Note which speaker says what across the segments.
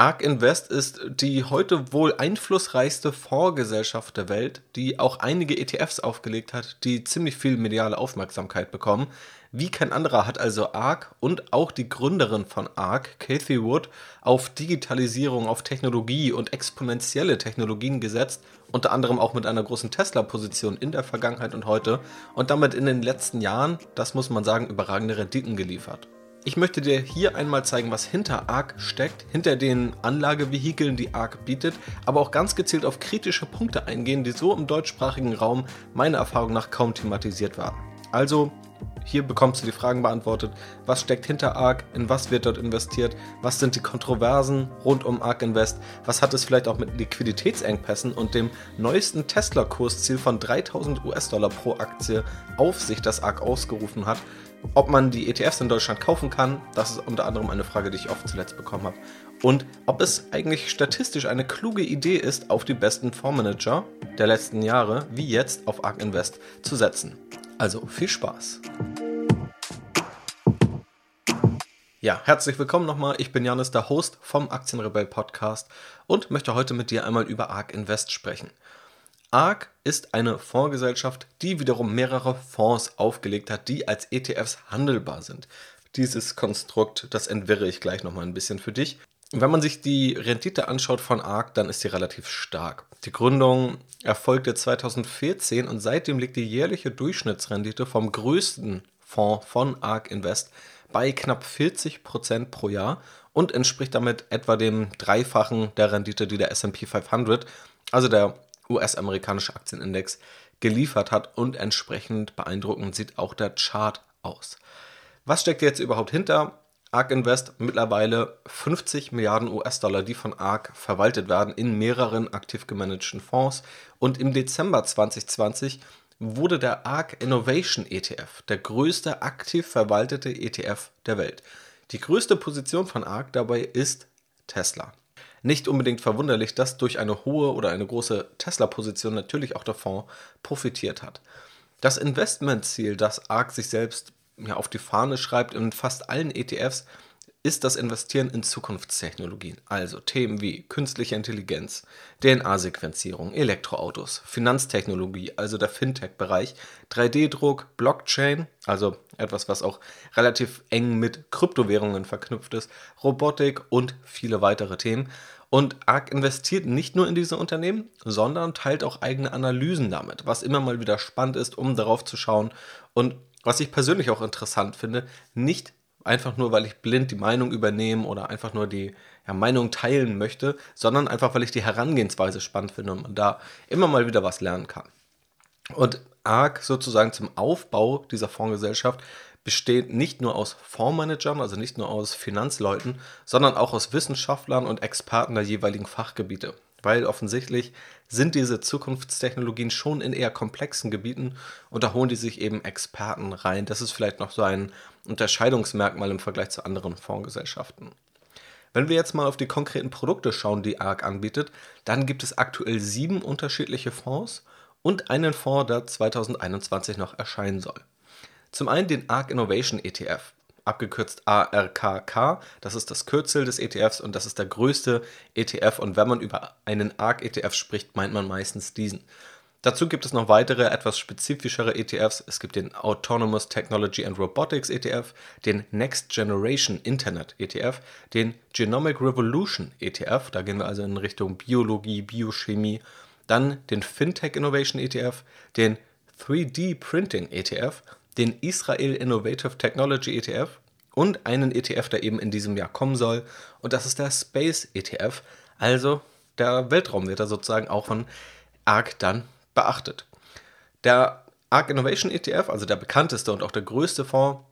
Speaker 1: ARK Invest ist die heute wohl einflussreichste Fondsgesellschaft der Welt, die auch einige ETFs aufgelegt hat, die ziemlich viel mediale Aufmerksamkeit bekommen. Wie kein anderer hat also ARK und auch die Gründerin von ARK, Cathy Wood, auf Digitalisierung, auf Technologie und exponentielle Technologien gesetzt, unter anderem auch mit einer großen Tesla-Position in der Vergangenheit und heute und damit in den letzten Jahren, das muss man sagen, überragende Renditen geliefert. Ich möchte dir hier einmal zeigen, was hinter ARC steckt, hinter den Anlagevehikeln, die ARC bietet, aber auch ganz gezielt auf kritische Punkte eingehen, die so im deutschsprachigen Raum meiner Erfahrung nach kaum thematisiert waren. Also, hier bekommst du die Fragen beantwortet. Was steckt hinter ARC? In was wird dort investiert? Was sind die Kontroversen rund um ARC Invest? Was hat es vielleicht auch mit Liquiditätsengpässen und dem neuesten Tesla-Kursziel von 3000 US-Dollar pro Aktie auf sich, das ARC ausgerufen hat? Ob man die ETFs in Deutschland kaufen kann, das ist unter anderem eine Frage, die ich oft zuletzt bekommen habe. Und ob es eigentlich statistisch eine kluge Idee ist, auf die besten Fondsmanager der letzten Jahre, wie jetzt auf ARK Invest, zu setzen. Also viel Spaß! Ja, herzlich willkommen nochmal. Ich bin Janis, der Host vom Aktienrebell Podcast und möchte heute mit dir einmal über ARK Invest sprechen. ARK ist eine Fondsgesellschaft, die wiederum mehrere Fonds aufgelegt hat, die als ETFs handelbar sind. Dieses Konstrukt, das entwirre ich gleich nochmal ein bisschen für dich. Wenn man sich die Rendite anschaut von ARK, dann ist sie relativ stark. Die Gründung erfolgte 2014 und seitdem liegt die jährliche Durchschnittsrendite vom größten Fonds von ARK Invest bei knapp 40% pro Jahr und entspricht damit etwa dem Dreifachen der Rendite, die der SP 500, also der US-amerikanische Aktienindex geliefert hat und entsprechend beeindruckend sieht auch der Chart aus. Was steckt jetzt überhaupt hinter? ARK Invest mittlerweile 50 Milliarden US-Dollar, die von ARK verwaltet werden in mehreren aktiv gemanagten Fonds. Und im Dezember 2020 wurde der ARK Innovation ETF der größte aktiv verwaltete ETF der Welt. Die größte Position von ARK dabei ist Tesla. Nicht unbedingt verwunderlich, dass durch eine hohe oder eine große Tesla-Position natürlich auch der Fonds profitiert hat. Das Investmentziel, das ARK sich selbst ja, auf die Fahne schreibt in fast allen ETFs, ist das Investieren in Zukunftstechnologien, also Themen wie künstliche Intelligenz, DNA-Sequenzierung, Elektroautos, Finanztechnologie, also der Fintech-Bereich, 3D-Druck, Blockchain, also etwas, was auch relativ eng mit Kryptowährungen verknüpft ist, Robotik und viele weitere Themen. Und ARK investiert nicht nur in diese Unternehmen, sondern teilt auch eigene Analysen damit, was immer mal wieder spannend ist, um darauf zu schauen. Und was ich persönlich auch interessant finde, nicht einfach nur, weil ich blind die Meinung übernehme oder einfach nur die ja, Meinung teilen möchte, sondern einfach, weil ich die Herangehensweise spannend finde und man da immer mal wieder was lernen kann. Und ARC sozusagen zum Aufbau dieser Fondsgesellschaft besteht nicht nur aus Fondsmanagern, also nicht nur aus Finanzleuten, sondern auch aus Wissenschaftlern und Experten der jeweiligen Fachgebiete. Weil offensichtlich sind diese Zukunftstechnologien schon in eher komplexen Gebieten und da holen die sich eben Experten rein. Das ist vielleicht noch so ein Unterscheidungsmerkmal im Vergleich zu anderen Fondsgesellschaften. Wenn wir jetzt mal auf die konkreten Produkte schauen, die ARK anbietet, dann gibt es aktuell sieben unterschiedliche Fonds und einen Fonds, der 2021 noch erscheinen soll. Zum einen den ARK Innovation ETF abgekürzt ARKK. Das ist das Kürzel des ETFs und das ist der größte ETF. Und wenn man über einen ARK-ETF spricht, meint man meistens diesen. Dazu gibt es noch weitere, etwas spezifischere ETFs. Es gibt den Autonomous Technology and Robotics ETF, den Next Generation Internet ETF, den Genomic Revolution ETF, da gehen wir also in Richtung Biologie, Biochemie, dann den Fintech Innovation ETF, den 3D Printing ETF den Israel Innovative Technology ETF und einen ETF, der eben in diesem Jahr kommen soll. Und das ist der Space ETF. Also der Weltraum wird da sozusagen auch von ARC dann beachtet. Der ARC Innovation ETF, also der bekannteste und auch der größte Fonds,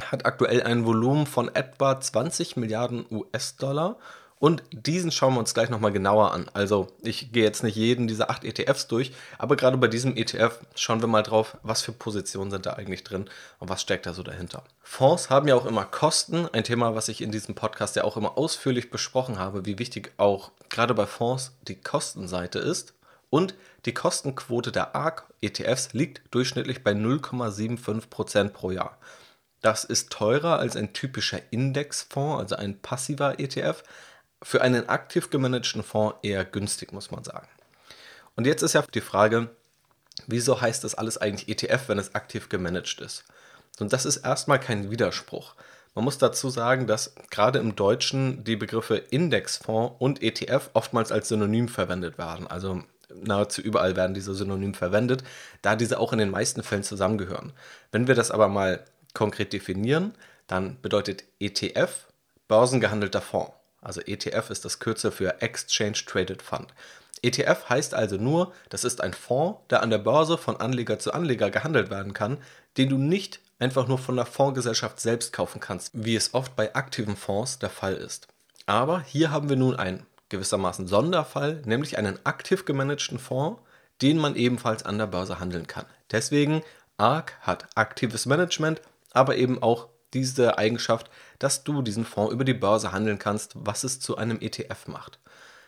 Speaker 1: hat aktuell ein Volumen von etwa 20 Milliarden US-Dollar und diesen schauen wir uns gleich nochmal genauer an. Also ich gehe jetzt nicht jeden dieser acht ETFs durch, aber gerade bei diesem ETF schauen wir mal drauf, was für Positionen sind da eigentlich drin und was steckt da so dahinter. Fonds haben ja auch immer Kosten, ein Thema, was ich in diesem Podcast ja auch immer ausführlich besprochen habe, wie wichtig auch gerade bei Fonds die Kostenseite ist. Und die Kostenquote der ARC-ETFs liegt durchschnittlich bei 0,75% pro Jahr. Das ist teurer als ein typischer Indexfonds, also ein passiver ETF, für einen aktiv gemanagten Fonds eher günstig, muss man sagen. Und jetzt ist ja die Frage, wieso heißt das alles eigentlich ETF, wenn es aktiv gemanagt ist? Und das ist erstmal kein Widerspruch. Man muss dazu sagen, dass gerade im Deutschen die Begriffe Indexfonds und ETF oftmals als Synonym verwendet werden. Also nahezu überall werden diese Synonym verwendet, da diese auch in den meisten Fällen zusammengehören. Wenn wir das aber mal konkret definieren, dann bedeutet ETF börsengehandelter Fonds. Also ETF ist das Kürzel für Exchange Traded Fund. ETF heißt also nur, das ist ein Fonds, der an der Börse von Anleger zu Anleger gehandelt werden kann, den du nicht einfach nur von der Fondsgesellschaft selbst kaufen kannst, wie es oft bei aktiven Fonds der Fall ist. Aber hier haben wir nun einen gewissermaßen Sonderfall, nämlich einen aktiv gemanagten Fonds, den man ebenfalls an der Börse handeln kann. Deswegen ARK hat aktives Management, aber eben auch diese Eigenschaft, dass du diesen Fonds über die Börse handeln kannst, was es zu einem ETF macht.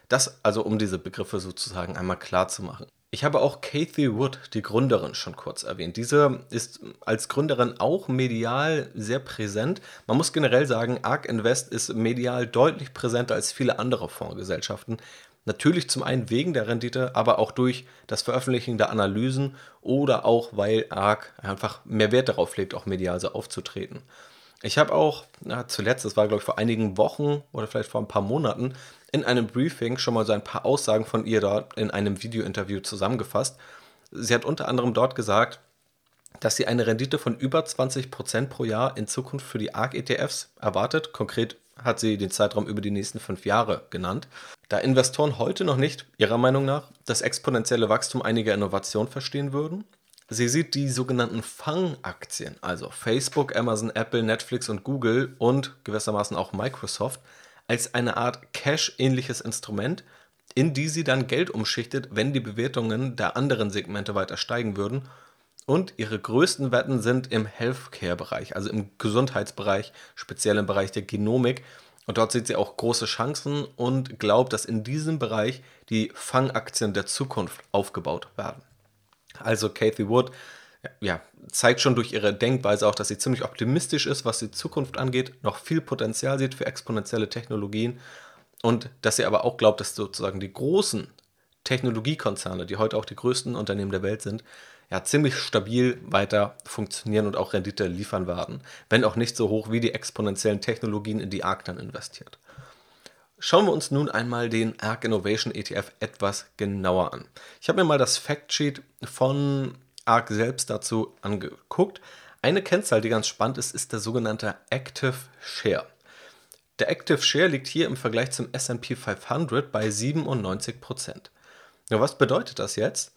Speaker 1: Das also, um diese Begriffe sozusagen einmal klar zu machen. Ich habe auch Kathy Wood, die Gründerin, schon kurz erwähnt. Diese ist als Gründerin auch medial sehr präsent. Man muss generell sagen, ARK Invest ist medial deutlich präsenter als viele andere Fondsgesellschaften. Natürlich zum einen wegen der Rendite, aber auch durch das Veröffentlichen der Analysen oder auch, weil ARK einfach mehr Wert darauf legt, auch medial so aufzutreten. Ich habe auch na, zuletzt, das war glaube ich vor einigen Wochen oder vielleicht vor ein paar Monaten, in einem Briefing schon mal so ein paar Aussagen von ihr dort in einem Video-Interview zusammengefasst. Sie hat unter anderem dort gesagt, dass sie eine Rendite von über 20% pro Jahr in Zukunft für die ARK-ETFs erwartet. Konkret hat sie den Zeitraum über die nächsten fünf Jahre genannt. Da Investoren heute noch nicht, ihrer Meinung nach, das exponentielle Wachstum einiger Innovationen verstehen würden, Sie sieht die sogenannten Fang-Aktien, also Facebook, Amazon, Apple, Netflix und Google und gewissermaßen auch Microsoft, als eine Art Cash-ähnliches Instrument, in die sie dann Geld umschichtet, wenn die Bewertungen der anderen Segmente weiter steigen würden. Und ihre größten Wetten sind im Healthcare-Bereich, also im Gesundheitsbereich, speziell im Bereich der Genomik. Und dort sieht sie auch große Chancen und glaubt, dass in diesem Bereich die Fangaktien der Zukunft aufgebaut werden. Also Kathy Wood ja, zeigt schon durch ihre Denkweise auch, dass sie ziemlich optimistisch ist, was die Zukunft angeht, noch viel Potenzial sieht für exponentielle Technologien und dass sie aber auch glaubt, dass sozusagen die großen Technologiekonzerne, die heute auch die größten Unternehmen der Welt sind, ja ziemlich stabil weiter funktionieren und auch Rendite liefern werden, wenn auch nicht so hoch wie die exponentiellen Technologien, in die ARK dann investiert. Schauen wir uns nun einmal den ARK Innovation ETF etwas genauer an. Ich habe mir mal das Factsheet von ARK selbst dazu angeguckt. Eine Kennzahl, die ganz spannend ist, ist der sogenannte Active Share. Der Active Share liegt hier im Vergleich zum SP 500 bei 97%. Ja, was bedeutet das jetzt?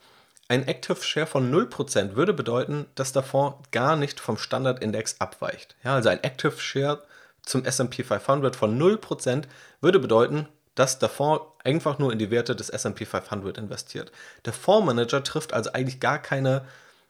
Speaker 1: Ein Active Share von 0% würde bedeuten, dass der Fonds gar nicht vom Standardindex abweicht. Ja, also ein Active Share zum SP 500 von 0% würde bedeuten, dass der Fonds einfach nur in die Werte des SP 500 investiert. Der Fondsmanager trifft also eigentlich gar keine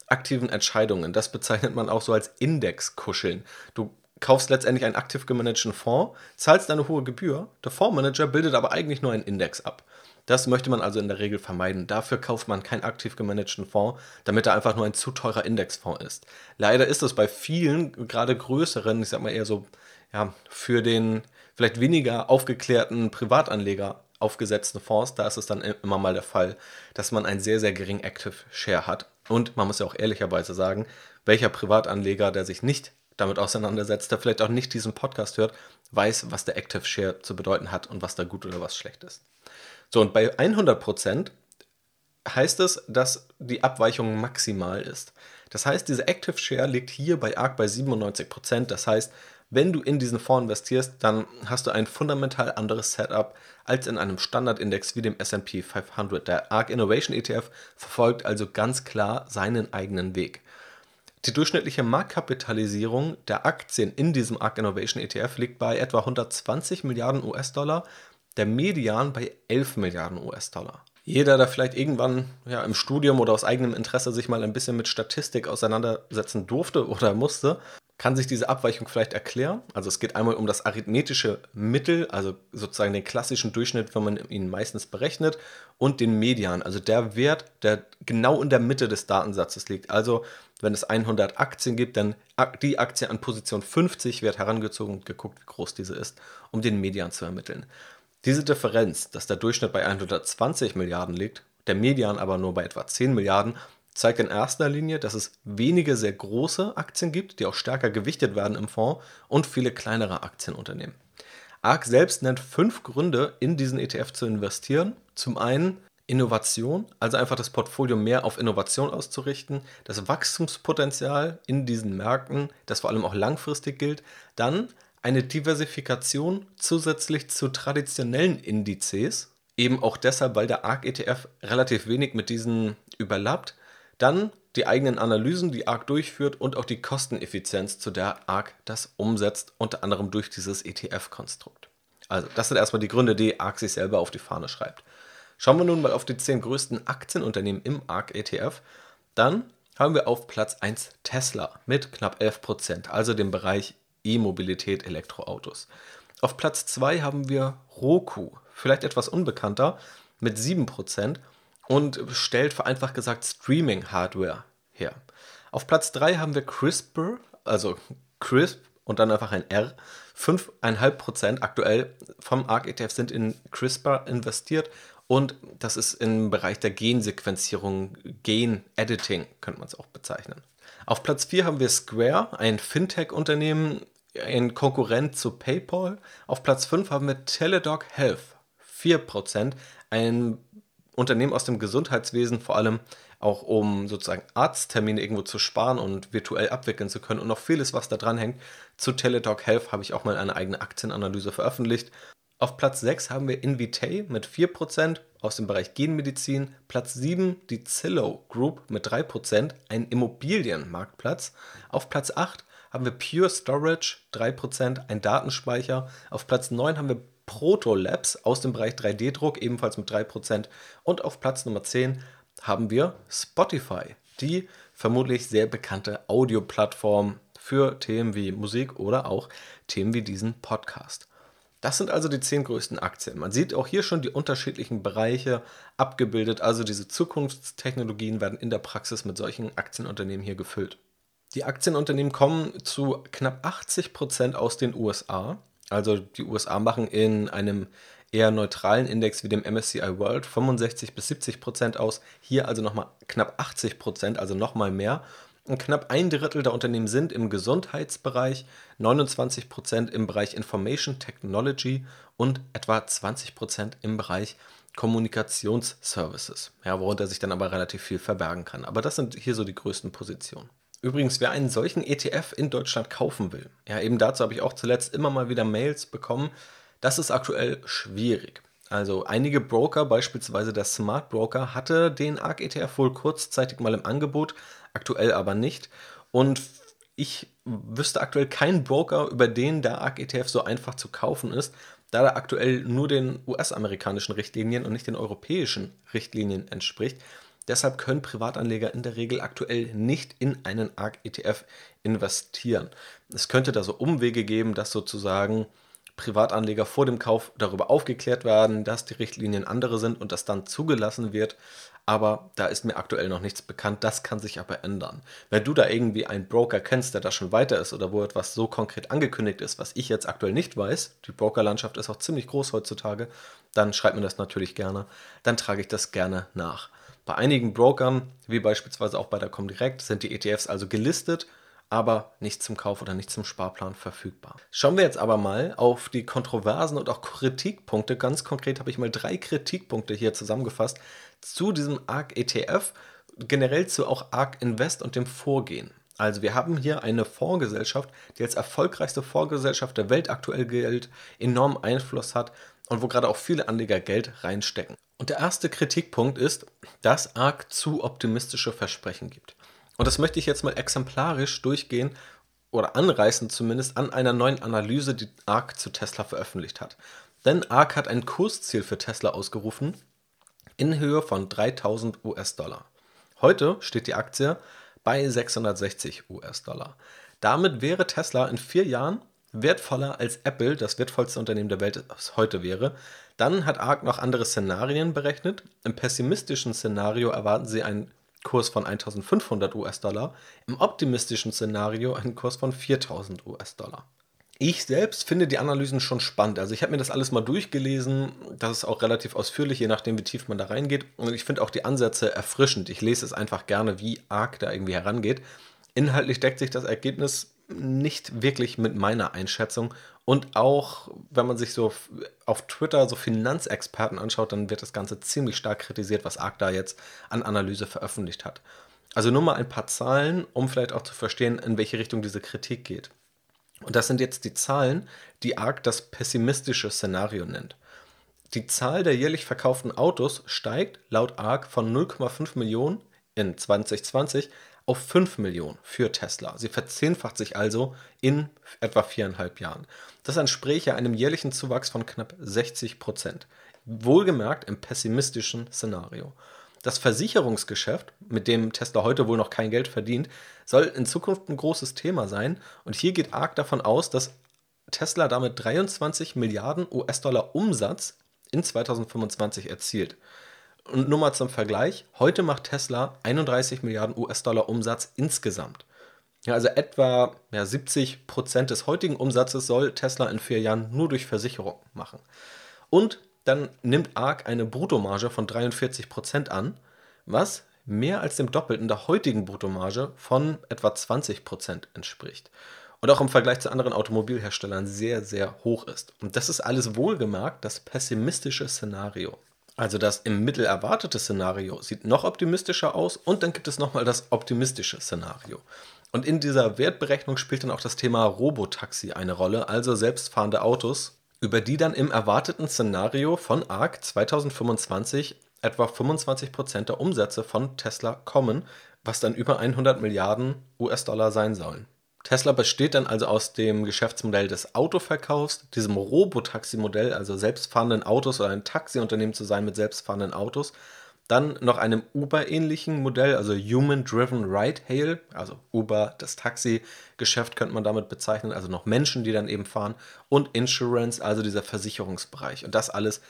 Speaker 1: aktiven Entscheidungen. Das bezeichnet man auch so als Indexkuscheln. Du kaufst letztendlich einen aktiv gemanagten Fonds, zahlst eine hohe Gebühr, der Fondsmanager bildet aber eigentlich nur einen Index ab. Das möchte man also in der Regel vermeiden. Dafür kauft man keinen aktiv gemanagten Fonds, damit er einfach nur ein zu teurer Indexfonds ist. Leider ist es bei vielen, gerade größeren, ich sag mal eher so, ja, für den vielleicht weniger aufgeklärten Privatanleger aufgesetzten Fonds, da ist es dann immer mal der Fall, dass man einen sehr, sehr geringen Active Share hat. Und man muss ja auch ehrlicherweise sagen, welcher Privatanleger, der sich nicht damit auseinandersetzt, der vielleicht auch nicht diesen Podcast hört, weiß, was der Active Share zu bedeuten hat und was da gut oder was schlecht ist. So, und bei 100% heißt es, dass die Abweichung maximal ist. Das heißt, diese Active Share liegt hier bei ARK bei 97%. Das heißt, wenn du in diesen Fonds investierst, dann hast du ein fundamental anderes Setup als in einem Standardindex wie dem SP 500. Der ARK Innovation ETF verfolgt also ganz klar seinen eigenen Weg. Die durchschnittliche Marktkapitalisierung der Aktien in diesem ARK Innovation ETF liegt bei etwa 120 Milliarden US-Dollar, der Median bei 11 Milliarden US-Dollar. Jeder, der vielleicht irgendwann ja, im Studium oder aus eigenem Interesse sich mal ein bisschen mit Statistik auseinandersetzen durfte oder musste, kann sich diese Abweichung vielleicht erklären. Also es geht einmal um das arithmetische Mittel, also sozusagen den klassischen Durchschnitt, wenn man ihn meistens berechnet, und den Median, also der Wert, der genau in der Mitte des Datensatzes liegt. Also wenn es 100 Aktien gibt, dann die Aktie an Position 50 wird herangezogen und geguckt, wie groß diese ist, um den Median zu ermitteln. Diese Differenz, dass der Durchschnitt bei 120 Milliarden liegt, der Median aber nur bei etwa 10 Milliarden, zeigt in erster Linie, dass es wenige sehr große Aktien gibt, die auch stärker gewichtet werden im Fonds und viele kleinere Aktienunternehmen. ARK selbst nennt fünf Gründe, in diesen ETF zu investieren. Zum einen Innovation, also einfach das Portfolio mehr auf Innovation auszurichten, das Wachstumspotenzial in diesen Märkten, das vor allem auch langfristig gilt, dann eine Diversifikation zusätzlich zu traditionellen Indizes, eben auch deshalb, weil der ARK ETF relativ wenig mit diesen überlappt, dann die eigenen Analysen, die ARK durchführt und auch die Kosteneffizienz, zu der ARK das umsetzt, unter anderem durch dieses ETF-Konstrukt. Also, das sind erstmal die Gründe, die ARK sich selber auf die Fahne schreibt. Schauen wir nun mal auf die 10 größten Aktienunternehmen im ARK ETF. Dann haben wir auf Platz 1 Tesla mit knapp 11%, also dem Bereich E-Mobilität, Elektroautos. Auf Platz 2 haben wir Roku, vielleicht etwas unbekannter, mit 7% und stellt vereinfacht gesagt Streaming-Hardware her. Auf Platz 3 haben wir CRISPR, also CRISP und dann einfach ein R. 5,5% aktuell vom ARK ETF sind in CRISPR investiert und das ist im Bereich der Gensequenzierung, Gen-Editing könnte man es auch bezeichnen. Auf Platz 4 haben wir Square, ein Fintech-Unternehmen, ein Konkurrent zu PayPal. Auf Platz 5 haben wir Teladoc Health, 4%, ein Unternehmen aus dem Gesundheitswesen, vor allem auch um sozusagen Arzttermine irgendwo zu sparen und virtuell abwickeln zu können und noch vieles, was da dran hängt. Zu Teladoc Health habe ich auch mal eine eigene Aktienanalyse veröffentlicht. Auf Platz 6 haben wir Invitae mit 4% aus dem Bereich Genmedizin. Platz 7 die Zillow Group mit 3%, ein Immobilienmarktplatz. Auf Platz 8 haben wir Pure Storage 3%, ein Datenspeicher. Auf Platz 9 haben wir Proto Labs aus dem Bereich 3D-Druck, ebenfalls mit 3%. Und auf Platz Nummer 10 haben wir Spotify, die vermutlich sehr bekannte Audioplattform für Themen wie Musik oder auch Themen wie diesen Podcast. Das sind also die zehn größten Aktien. Man sieht auch hier schon die unterschiedlichen Bereiche abgebildet. Also diese Zukunftstechnologien werden in der Praxis mit solchen Aktienunternehmen hier gefüllt. Die Aktienunternehmen kommen zu knapp 80 Prozent aus den USA. Also die USA machen in einem eher neutralen Index wie dem MSCI World 65 bis 70 Prozent aus. Hier also nochmal knapp 80 Prozent, also nochmal mehr. Und knapp ein Drittel der Unternehmen sind im Gesundheitsbereich, 29 Prozent im Bereich Information Technology und etwa 20 Prozent im Bereich Kommunikationsservices, ja, worunter sich dann aber relativ viel verbergen kann. Aber das sind hier so die größten Positionen. Übrigens, wer einen solchen ETF in Deutschland kaufen will, ja, eben dazu habe ich auch zuletzt immer mal wieder Mails bekommen. Das ist aktuell schwierig. Also einige Broker, beispielsweise der Smart Broker, hatte den ARK ETF wohl kurzzeitig mal im Angebot, aktuell aber nicht. Und ich wüsste aktuell keinen Broker, über den der ARK ETF so einfach zu kaufen ist, da er aktuell nur den US-amerikanischen Richtlinien und nicht den europäischen Richtlinien entspricht. Deshalb können Privatanleger in der Regel aktuell nicht in einen ARK-ETF investieren. Es könnte da so Umwege geben, dass sozusagen Privatanleger vor dem Kauf darüber aufgeklärt werden, dass die Richtlinien andere sind und das dann zugelassen wird. Aber da ist mir aktuell noch nichts bekannt. Das kann sich aber ändern. Wenn du da irgendwie einen Broker kennst, der da schon weiter ist oder wo etwas so konkret angekündigt ist, was ich jetzt aktuell nicht weiß, die Brokerlandschaft ist auch ziemlich groß heutzutage, dann schreib mir das natürlich gerne. Dann trage ich das gerne nach. Bei einigen Brokern, wie beispielsweise auch bei der Comdirect, sind die ETFs also gelistet, aber nicht zum Kauf oder nicht zum Sparplan verfügbar. Schauen wir jetzt aber mal auf die Kontroversen und auch Kritikpunkte. Ganz konkret habe ich mal drei Kritikpunkte hier zusammengefasst zu diesem ARK ETF, generell zu auch ARK Invest und dem Vorgehen. Also wir haben hier eine Fondsgesellschaft, die als erfolgreichste Fondsgesellschaft der Welt aktuell gilt, enormen Einfluss hat und wo gerade auch viele Anleger Geld reinstecken. Und der erste Kritikpunkt ist, dass ARK zu optimistische Versprechen gibt. Und das möchte ich jetzt mal exemplarisch durchgehen oder anreißen zumindest an einer neuen Analyse, die ARK zu Tesla veröffentlicht hat. Denn ARK hat ein Kursziel für Tesla ausgerufen in Höhe von 3000 US-Dollar. Heute steht die Aktie bei 660 US-Dollar. Damit wäre Tesla in vier Jahren wertvoller als Apple, das wertvollste Unternehmen der Welt heute wäre. Dann hat ARK noch andere Szenarien berechnet. Im pessimistischen Szenario erwarten sie einen Kurs von 1500 US-Dollar, im optimistischen Szenario einen Kurs von 4000 US-Dollar. Ich selbst finde die Analysen schon spannend. Also ich habe mir das alles mal durchgelesen. Das ist auch relativ ausführlich, je nachdem, wie tief man da reingeht. Und ich finde auch die Ansätze erfrischend. Ich lese es einfach gerne, wie arg da irgendwie herangeht. Inhaltlich deckt sich das Ergebnis nicht wirklich mit meiner Einschätzung. Und auch, wenn man sich so auf Twitter so Finanzexperten anschaut, dann wird das Ganze ziemlich stark kritisiert, was ARK da jetzt an Analyse veröffentlicht hat. Also nur mal ein paar Zahlen, um vielleicht auch zu verstehen, in welche Richtung diese Kritik geht. Und das sind jetzt die Zahlen, die ARC das pessimistische Szenario nennt. Die Zahl der jährlich verkauften Autos steigt laut ARC von 0,5 Millionen in 2020 auf 5 Millionen für Tesla. Sie verzehnfacht sich also in etwa viereinhalb Jahren. Das entspräche einem jährlichen Zuwachs von knapp 60 Prozent. Wohlgemerkt im pessimistischen Szenario. Das Versicherungsgeschäft, mit dem Tesla heute wohl noch kein Geld verdient, soll in Zukunft ein großes Thema sein. Und hier geht ARK davon aus, dass Tesla damit 23 Milliarden US-Dollar Umsatz in 2025 erzielt. Und nur mal zum Vergleich, heute macht Tesla 31 Milliarden US-Dollar Umsatz insgesamt. Ja, also etwa ja, 70 Prozent des heutigen Umsatzes soll Tesla in vier Jahren nur durch Versicherung machen. Und dann nimmt ARK eine Bruttomarge von 43 Prozent an, was mehr als dem Doppelten der heutigen Bruttomarge von etwa 20 Prozent entspricht. Und auch im Vergleich zu anderen Automobilherstellern sehr, sehr hoch ist. Und das ist alles wohlgemerkt das pessimistische Szenario. Also das im Mittel erwartete Szenario sieht noch optimistischer aus und dann gibt es nochmal das optimistische Szenario. Und in dieser Wertberechnung spielt dann auch das Thema Robotaxi eine Rolle, also selbstfahrende Autos, über die dann im erwarteten Szenario von ARC 2025 etwa 25% der Umsätze von Tesla kommen, was dann über 100 Milliarden US-Dollar sein sollen. Tesla besteht dann also aus dem Geschäftsmodell des Autoverkaufs, diesem Robotaxi-Modell, also selbstfahrenden Autos oder ein Taxiunternehmen zu sein mit selbstfahrenden Autos dann noch einem Uber-ähnlichen Modell, also Human-Driven Ride-Hail, also Uber, das Taxi-Geschäft könnte man damit bezeichnen, also noch Menschen, die dann eben fahren. Und Insurance, also dieser Versicherungsbereich. Und das alles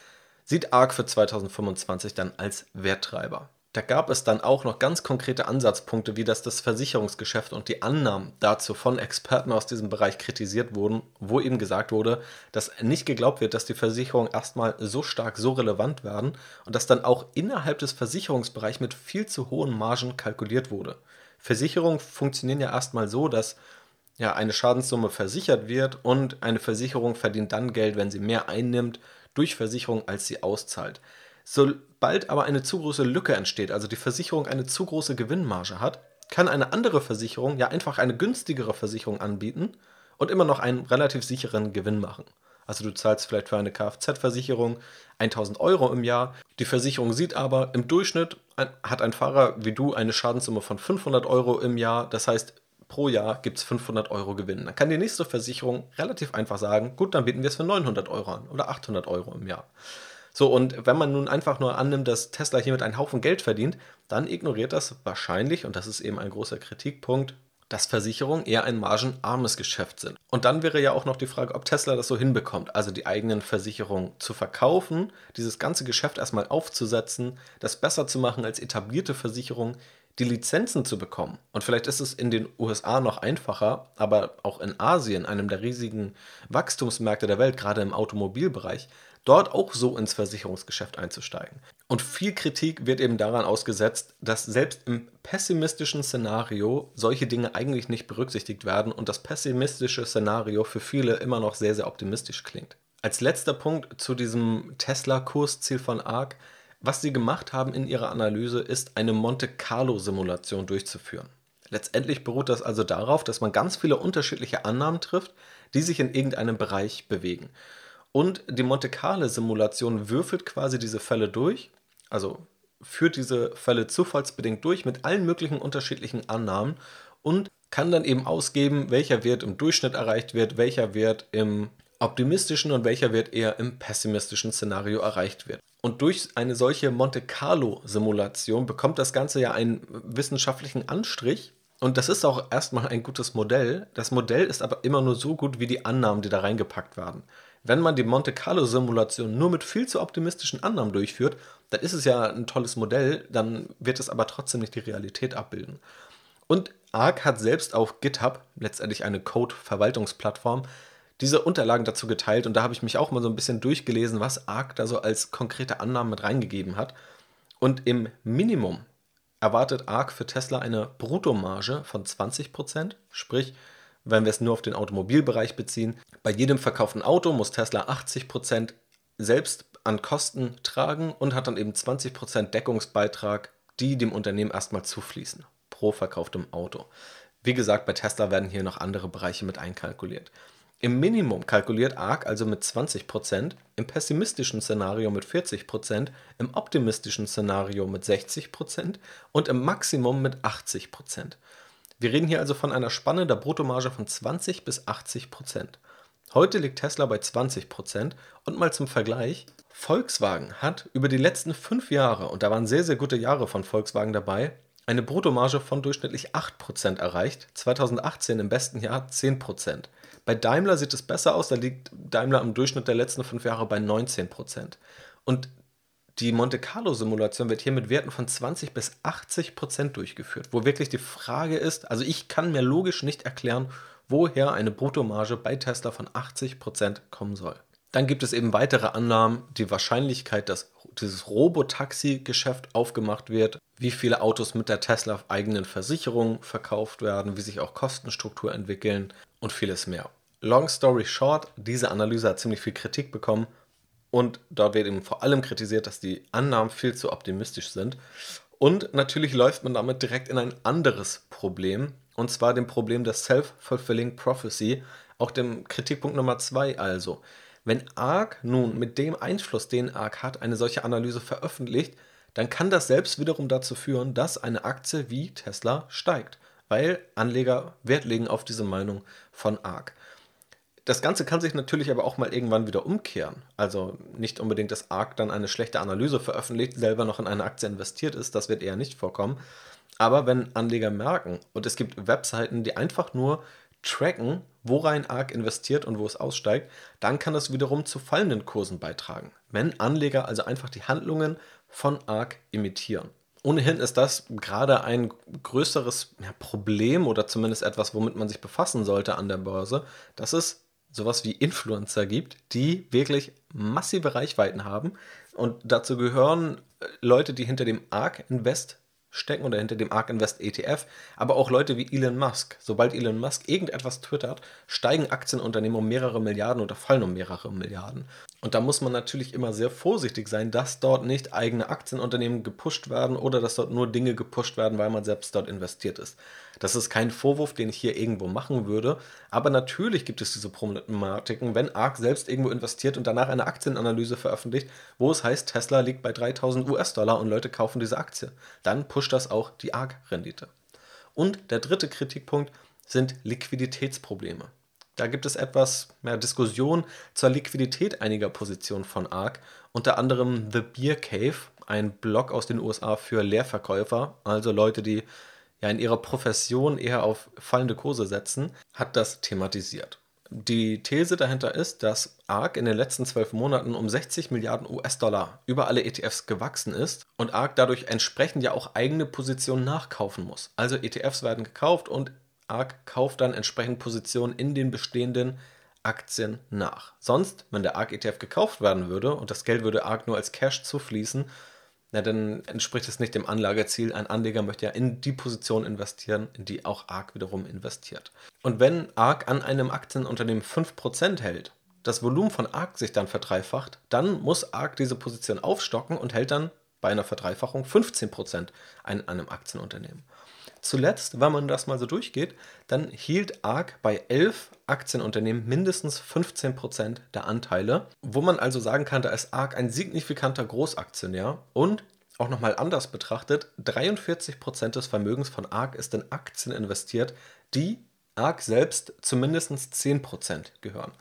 Speaker 1: sieht ARC für 2025 dann als Werttreiber. Da gab es dann auch noch ganz konkrete Ansatzpunkte, wie das das Versicherungsgeschäft und die Annahmen dazu von Experten aus diesem Bereich kritisiert wurden, wo eben gesagt wurde, dass nicht geglaubt wird, dass die Versicherungen erstmal so stark, so relevant werden und dass dann auch innerhalb des Versicherungsbereichs mit viel zu hohen Margen kalkuliert wurde. Versicherungen funktionieren ja erstmal so, dass ja eine Schadenssumme versichert wird und eine Versicherung verdient dann Geld, wenn sie mehr einnimmt durch Versicherung, als sie auszahlt. Sobald aber eine zu große Lücke entsteht, also die Versicherung eine zu große Gewinnmarge hat, kann eine andere Versicherung ja einfach eine günstigere Versicherung anbieten und immer noch einen relativ sicheren Gewinn machen. Also du zahlst vielleicht für eine Kfz-Versicherung 1000 Euro im Jahr. Die Versicherung sieht aber, im Durchschnitt hat ein Fahrer wie du eine Schadenssumme von 500 Euro im Jahr. Das heißt, pro Jahr gibt es 500 Euro Gewinn. Dann kann die nächste Versicherung relativ einfach sagen, gut, dann bieten wir es für 900 Euro an oder 800 Euro im Jahr. So, und wenn man nun einfach nur annimmt, dass Tesla hiermit einen Haufen Geld verdient, dann ignoriert das wahrscheinlich, und das ist eben ein großer Kritikpunkt, dass Versicherungen eher ein margenarmes Geschäft sind. Und dann wäre ja auch noch die Frage, ob Tesla das so hinbekommt, also die eigenen Versicherungen zu verkaufen, dieses ganze Geschäft erstmal aufzusetzen, das besser zu machen als etablierte Versicherungen, die Lizenzen zu bekommen. Und vielleicht ist es in den USA noch einfacher, aber auch in Asien, einem der riesigen Wachstumsmärkte der Welt, gerade im Automobilbereich, dort auch so ins Versicherungsgeschäft einzusteigen. Und viel Kritik wird eben daran ausgesetzt, dass selbst im pessimistischen Szenario solche Dinge eigentlich nicht berücksichtigt werden und das pessimistische Szenario für viele immer noch sehr, sehr optimistisch klingt. Als letzter Punkt zu diesem Tesla-Kursziel von ARC. Was sie gemacht haben in ihrer Analyse ist, eine Monte Carlo-Simulation durchzuführen. Letztendlich beruht das also darauf, dass man ganz viele unterschiedliche Annahmen trifft, die sich in irgendeinem Bereich bewegen. Und die Monte Carlo-Simulation würfelt quasi diese Fälle durch, also führt diese Fälle zufallsbedingt durch mit allen möglichen unterschiedlichen Annahmen und kann dann eben ausgeben, welcher Wert im Durchschnitt erreicht wird, welcher Wert im optimistischen und welcher Wert eher im pessimistischen Szenario erreicht wird. Und durch eine solche Monte Carlo-Simulation bekommt das Ganze ja einen wissenschaftlichen Anstrich. Und das ist auch erstmal ein gutes Modell. Das Modell ist aber immer nur so gut wie die Annahmen, die da reingepackt werden. Wenn man die Monte Carlo-Simulation nur mit viel zu optimistischen Annahmen durchführt, dann ist es ja ein tolles Modell, dann wird es aber trotzdem nicht die Realität abbilden. Und ARC hat selbst auf GitHub, letztendlich eine Code-Verwaltungsplattform, diese Unterlagen dazu geteilt und da habe ich mich auch mal so ein bisschen durchgelesen, was ARK da so als konkrete Annahmen mit reingegeben hat. Und im Minimum erwartet ARK für Tesla eine Bruttomarge von 20%, sprich, wenn wir es nur auf den Automobilbereich beziehen, bei jedem verkauften Auto muss Tesla 80% selbst an Kosten tragen und hat dann eben 20% Deckungsbeitrag, die dem Unternehmen erstmal zufließen pro verkauftem Auto. Wie gesagt, bei Tesla werden hier noch andere Bereiche mit einkalkuliert. Im Minimum kalkuliert ARK also mit 20%, im pessimistischen Szenario mit 40%, im optimistischen Szenario mit 60% und im Maximum mit 80%. Wir reden hier also von einer Spanne der Bruttomarge von 20 bis 80%. Heute liegt Tesla bei 20% und mal zum Vergleich, Volkswagen hat über die letzten fünf Jahre, und da waren sehr, sehr gute Jahre von Volkswagen dabei, eine Bruttomarge von durchschnittlich 8% erreicht, 2018 im besten Jahr 10%. Bei Daimler sieht es besser aus, da liegt Daimler im Durchschnitt der letzten fünf Jahre bei 19%. Und die Monte Carlo-Simulation wird hier mit Werten von 20 bis 80% durchgeführt, wo wirklich die Frage ist, also ich kann mir logisch nicht erklären, woher eine Bruttomarge bei Tesla von 80% kommen soll. Dann gibt es eben weitere Annahmen, die Wahrscheinlichkeit, dass dieses Robotaxi-Geschäft aufgemacht wird, wie viele Autos mit der Tesla eigenen Versicherung verkauft werden, wie sich auch Kostenstruktur entwickeln und vieles mehr. Long story short, diese Analyse hat ziemlich viel Kritik bekommen und dort wird eben vor allem kritisiert, dass die Annahmen viel zu optimistisch sind. Und natürlich läuft man damit direkt in ein anderes Problem, und zwar dem Problem der Self-Fulfilling Prophecy, auch dem Kritikpunkt Nummer zwei also. Wenn ARC nun mit dem Einfluss, den ARC hat, eine solche Analyse veröffentlicht, dann kann das selbst wiederum dazu führen, dass eine Aktie wie Tesla steigt, weil Anleger Wert legen auf diese Meinung von ARC. Das Ganze kann sich natürlich aber auch mal irgendwann wieder umkehren. Also nicht unbedingt, dass ARC dann eine schlechte Analyse veröffentlicht, selber noch in eine Aktie investiert ist, das wird eher nicht vorkommen. Aber wenn Anleger merken, und es gibt Webseiten, die einfach nur tracken, worein ARK investiert und wo es aussteigt, dann kann das wiederum zu fallenden Kursen beitragen, wenn Anleger also einfach die Handlungen von ARK imitieren. Ohnehin ist das gerade ein größeres Problem oder zumindest etwas, womit man sich befassen sollte an der Börse, dass es sowas wie Influencer gibt, die wirklich massive Reichweiten haben. Und dazu gehören äh, Leute, die hinter dem ARK Invest stecken oder hinter dem ARK Invest ETF, aber auch Leute wie Elon Musk. Sobald Elon Musk irgendetwas twittert, steigen Aktienunternehmen um mehrere Milliarden oder fallen um mehrere Milliarden. Und da muss man natürlich immer sehr vorsichtig sein, dass dort nicht eigene Aktienunternehmen gepusht werden oder dass dort nur Dinge gepusht werden, weil man selbst dort investiert ist. Das ist kein Vorwurf, den ich hier irgendwo machen würde, aber natürlich gibt es diese Problematiken, wenn ARK selbst irgendwo investiert und danach eine Aktienanalyse veröffentlicht, wo es heißt, Tesla liegt bei 3000 US-Dollar und Leute kaufen diese Aktie. Dann pusht das auch die ARK-Rendite. Und der dritte Kritikpunkt sind Liquiditätsprobleme. Da gibt es etwas mehr Diskussion zur Liquidität einiger Positionen von ARK, unter anderem The Beer Cave, ein Blog aus den USA für Leerverkäufer, also Leute, die ja in ihrer Profession eher auf fallende Kurse setzen, hat das thematisiert. Die These dahinter ist, dass ARK in den letzten zwölf Monaten um 60 Milliarden US-Dollar über alle ETFs gewachsen ist und ARK dadurch entsprechend ja auch eigene Positionen nachkaufen muss. Also ETFs werden gekauft und ARK kauft dann entsprechend Positionen in den bestehenden Aktien nach. Sonst, wenn der ARK ETF gekauft werden würde und das Geld würde ARK nur als Cash zufließen, na, dann entspricht es nicht dem Anlageziel. Ein Anleger möchte ja in die Position investieren, in die auch ARK wiederum investiert. Und wenn ARK an einem Aktienunternehmen 5% hält, das Volumen von ARK sich dann verdreifacht, dann muss ARK diese Position aufstocken und hält dann bei einer Verdreifachung 15% an einem Aktienunternehmen. Zuletzt, wenn man das mal so durchgeht, dann hielt ARK bei elf Aktienunternehmen mindestens 15% der Anteile, wo man also sagen kann, da ist ARK ein signifikanter Großaktionär. Und auch nochmal anders betrachtet, 43% des Vermögens von ARK ist in Aktien investiert, die ARK selbst zu mindestens 10% gehören.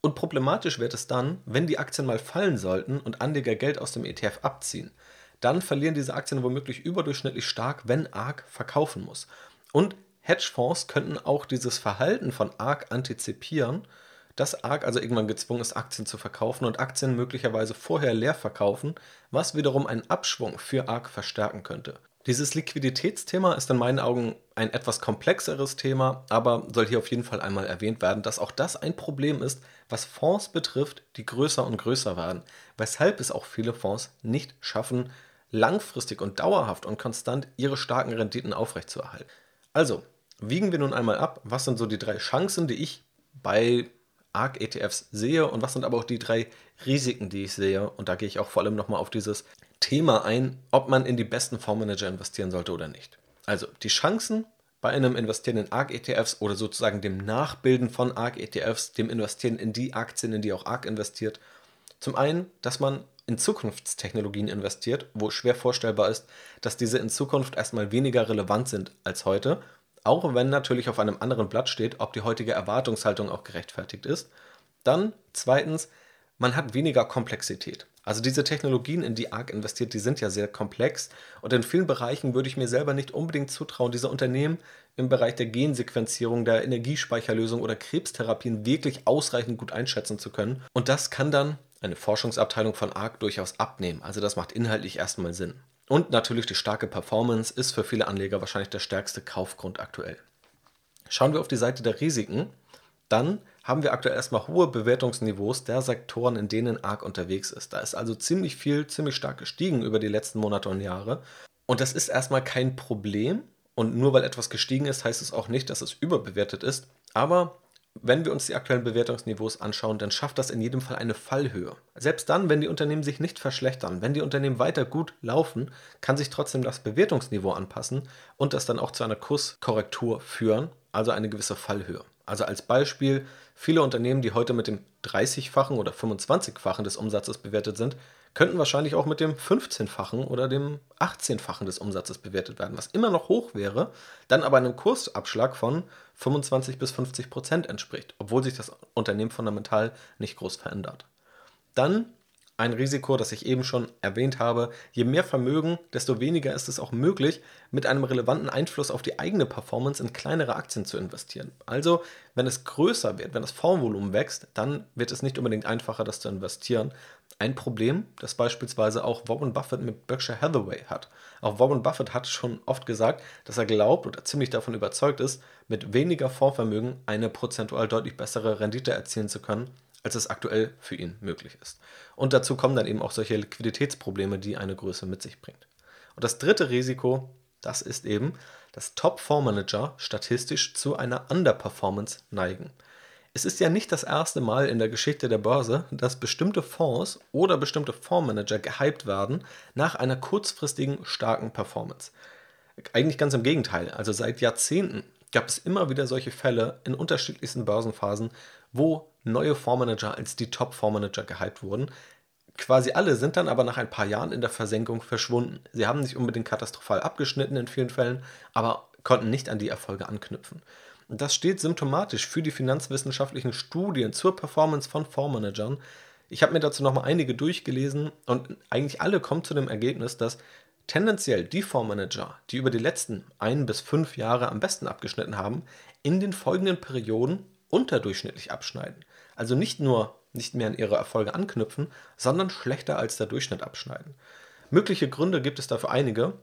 Speaker 1: Und problematisch wird es dann, wenn die Aktien mal fallen sollten und Anleger Geld aus dem ETF abziehen dann verlieren diese Aktien womöglich überdurchschnittlich stark, wenn ARK verkaufen muss. Und Hedgefonds könnten auch dieses Verhalten von ARK antizipieren, dass ARK also irgendwann gezwungen ist, Aktien zu verkaufen und Aktien möglicherweise vorher leer verkaufen, was wiederum einen Abschwung für ARK verstärken könnte. Dieses Liquiditätsthema ist in meinen Augen ein etwas komplexeres Thema, aber soll hier auf jeden Fall einmal erwähnt werden, dass auch das ein Problem ist, was Fonds betrifft, die größer und größer werden, weshalb es auch viele Fonds nicht schaffen, langfristig und dauerhaft und konstant ihre starken Renditen aufrechtzuerhalten. Also, wiegen wir nun einmal ab, was sind so die drei Chancen, die ich bei ARC-ETFs sehe und was sind aber auch die drei Risiken, die ich sehe. Und da gehe ich auch vor allem nochmal auf dieses Thema ein, ob man in die besten Fondsmanager investieren sollte oder nicht. Also die Chancen bei einem Investieren in ARC-ETFs oder sozusagen dem Nachbilden von ARC-ETFs, dem Investieren in die Aktien, in die auch ARC investiert. Zum einen, dass man in Zukunftstechnologien investiert, wo schwer vorstellbar ist, dass diese in Zukunft erstmal weniger relevant sind als heute, auch wenn natürlich auf einem anderen Blatt steht, ob die heutige Erwartungshaltung auch gerechtfertigt ist. Dann zweitens, man hat weniger Komplexität. Also diese Technologien, in die ARC investiert, die sind ja sehr komplex und in vielen Bereichen würde ich mir selber nicht unbedingt zutrauen, diese Unternehmen im Bereich der Gensequenzierung, der Energiespeicherlösung oder Krebstherapien wirklich ausreichend gut einschätzen zu können. Und das kann dann eine Forschungsabteilung von ARC durchaus abnehmen. Also das macht inhaltlich erstmal Sinn. Und natürlich die starke Performance ist für viele Anleger wahrscheinlich der stärkste Kaufgrund aktuell. Schauen wir auf die Seite der Risiken, dann haben wir aktuell erstmal hohe Bewertungsniveaus der Sektoren, in denen ARK unterwegs ist. Da ist also ziemlich viel, ziemlich stark gestiegen über die letzten Monate und Jahre. Und das ist erstmal kein Problem. Und nur weil etwas gestiegen ist, heißt es auch nicht, dass es überbewertet ist. Aber wenn wir uns die aktuellen Bewertungsniveaus anschauen, dann schafft das in jedem Fall eine Fallhöhe. Selbst dann, wenn die Unternehmen sich nicht verschlechtern, wenn die Unternehmen weiter gut laufen, kann sich trotzdem das Bewertungsniveau anpassen und das dann auch zu einer Kurskorrektur führen, also eine gewisse Fallhöhe. Also als Beispiel, viele Unternehmen, die heute mit dem 30-fachen oder 25-fachen des Umsatzes bewertet sind, könnten wahrscheinlich auch mit dem 15-fachen oder dem 18-fachen des Umsatzes bewertet werden, was immer noch hoch wäre, dann aber einem Kursabschlag von 25 bis 50 Prozent entspricht, obwohl sich das Unternehmen fundamental nicht groß verändert. Dann ein Risiko, das ich eben schon erwähnt habe. Je mehr Vermögen, desto weniger ist es auch möglich, mit einem relevanten Einfluss auf die eigene Performance in kleinere Aktien zu investieren. Also, wenn es größer wird, wenn das Fondsvolumen wächst, dann wird es nicht unbedingt einfacher, das zu investieren. Ein Problem, das beispielsweise auch Warren Buffett mit Berkshire Hathaway hat. Auch Warren Buffett hat schon oft gesagt, dass er glaubt oder ziemlich davon überzeugt ist, mit weniger Fondsvermögen eine prozentual deutlich bessere Rendite erzielen zu können, als es aktuell für ihn möglich ist. Und dazu kommen dann eben auch solche Liquiditätsprobleme, die eine Größe mit sich bringt. Und das dritte Risiko, das ist eben, dass Top-Fondsmanager statistisch zu einer Underperformance neigen. Es ist ja nicht das erste Mal in der Geschichte der Börse, dass bestimmte Fonds oder bestimmte Fondsmanager gehypt werden nach einer kurzfristigen starken Performance. Eigentlich ganz im Gegenteil. Also seit Jahrzehnten gab es immer wieder solche Fälle in unterschiedlichsten Börsenphasen, wo neue Fondsmanager als die Top-Fondsmanager gehypt wurden. Quasi alle sind dann aber nach ein paar Jahren in der Versenkung verschwunden. Sie haben nicht unbedingt katastrophal abgeschnitten in vielen Fällen, aber konnten nicht an die Erfolge anknüpfen. Und das steht symptomatisch für die finanzwissenschaftlichen Studien zur Performance von Fondsmanagern. Ich habe mir dazu nochmal einige durchgelesen und eigentlich alle kommen zu dem Ergebnis, dass tendenziell die Fondsmanager, die über die letzten ein bis fünf Jahre am besten abgeschnitten haben, in den folgenden Perioden unterdurchschnittlich abschneiden. Also nicht nur nicht mehr an ihre Erfolge anknüpfen, sondern schlechter als der Durchschnitt abschneiden. Mögliche Gründe gibt es dafür einige.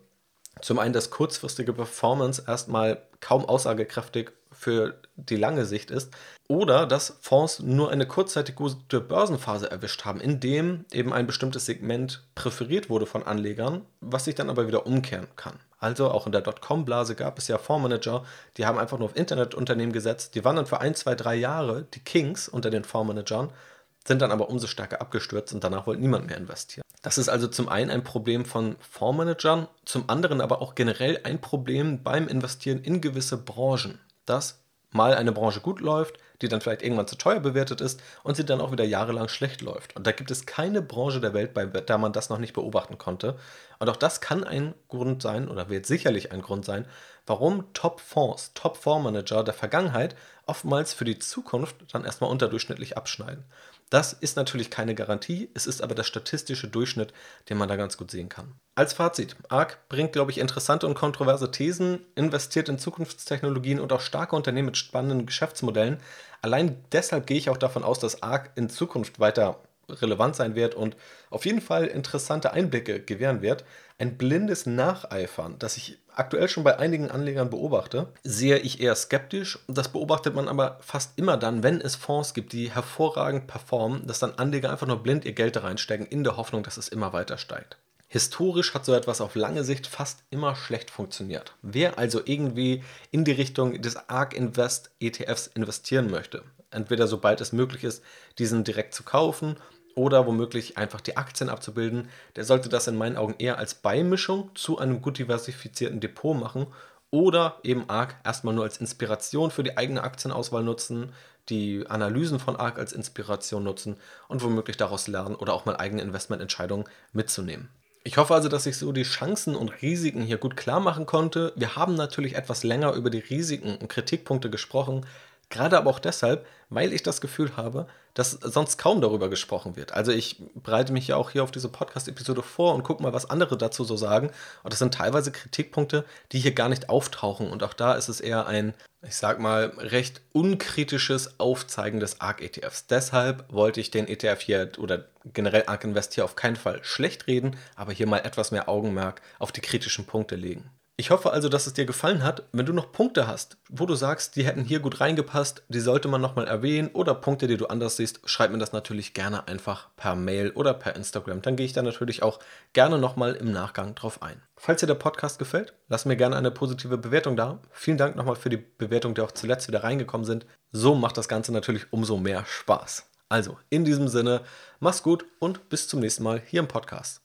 Speaker 1: Zum einen, dass kurzfristige Performance erstmal kaum aussagekräftig für die lange Sicht ist. Oder dass Fonds nur eine kurzzeitig gute Börsenphase erwischt haben, in dem eben ein bestimmtes Segment präferiert wurde von Anlegern, was sich dann aber wieder umkehren kann. Also auch in der Dotcom-Blase gab es ja Fondsmanager, die haben einfach nur auf Internetunternehmen gesetzt, die waren dann für ein, zwei, drei Jahre die Kings unter den Fondsmanagern, sind dann aber umso stärker abgestürzt und danach wollte niemand mehr investieren. Das ist also zum einen ein Problem von Fondsmanagern, zum anderen aber auch generell ein Problem beim Investieren in gewisse Branchen, dass mal eine Branche gut läuft, die dann vielleicht irgendwann zu teuer bewertet ist und sie dann auch wieder jahrelang schlecht läuft. Und da gibt es keine Branche der Welt, bei der man das noch nicht beobachten konnte. Und auch das kann ein Grund sein oder wird sicherlich ein Grund sein, warum Top-Fonds, Top-Fondsmanager der Vergangenheit oftmals für die Zukunft dann erstmal unterdurchschnittlich abschneiden. Das ist natürlich keine Garantie, es ist aber der statistische Durchschnitt, den man da ganz gut sehen kann. Als Fazit, ARK bringt, glaube ich, interessante und kontroverse Thesen, investiert in Zukunftstechnologien und auch starke Unternehmen mit spannenden Geschäftsmodellen. Allein deshalb gehe ich auch davon aus, dass ARK in Zukunft weiter relevant sein wird und auf jeden Fall interessante Einblicke gewähren wird. Ein blindes Nacheifern, das ich aktuell schon bei einigen Anlegern beobachte, sehe ich eher skeptisch. Das beobachtet man aber fast immer dann, wenn es Fonds gibt, die hervorragend performen, dass dann Anleger einfach nur blind ihr Geld reinstecken, in der Hoffnung, dass es immer weiter steigt. Historisch hat so etwas auf lange Sicht fast immer schlecht funktioniert. Wer also irgendwie in die Richtung des ARK Invest ETFs investieren möchte, entweder sobald es möglich ist, diesen direkt zu kaufen oder womöglich einfach die Aktien abzubilden, der sollte das in meinen Augen eher als Beimischung zu einem gut diversifizierten Depot machen oder eben ARK erstmal nur als Inspiration für die eigene Aktienauswahl nutzen, die Analysen von ARK als Inspiration nutzen und womöglich daraus lernen oder auch mal eigene Investmententscheidungen mitzunehmen. Ich hoffe also, dass ich so die Chancen und Risiken hier gut klar machen konnte. Wir haben natürlich etwas länger über die Risiken und Kritikpunkte gesprochen, Gerade aber auch deshalb, weil ich das Gefühl habe, dass sonst kaum darüber gesprochen wird. Also ich bereite mich ja auch hier auf diese Podcast-Episode vor und gucke mal, was andere dazu so sagen. Und das sind teilweise Kritikpunkte, die hier gar nicht auftauchen. Und auch da ist es eher ein, ich sag mal, recht unkritisches Aufzeigen des ARK-ETFs. Deshalb wollte ich den ETF hier oder generell ARK Invest hier auf keinen Fall schlecht reden, aber hier mal etwas mehr Augenmerk auf die kritischen Punkte legen. Ich hoffe also, dass es dir gefallen hat. Wenn du noch Punkte hast, wo du sagst, die hätten hier gut reingepasst, die sollte man nochmal erwähnen oder Punkte, die du anders siehst, schreib mir das natürlich gerne einfach per Mail oder per Instagram. Dann gehe ich da natürlich auch gerne nochmal im Nachgang drauf ein. Falls dir der Podcast gefällt, lass mir gerne eine positive Bewertung da. Vielen Dank nochmal für die Bewertung, die auch zuletzt wieder reingekommen sind. So macht das Ganze natürlich umso mehr Spaß. Also, in diesem Sinne, mach's gut und bis zum nächsten Mal hier im Podcast.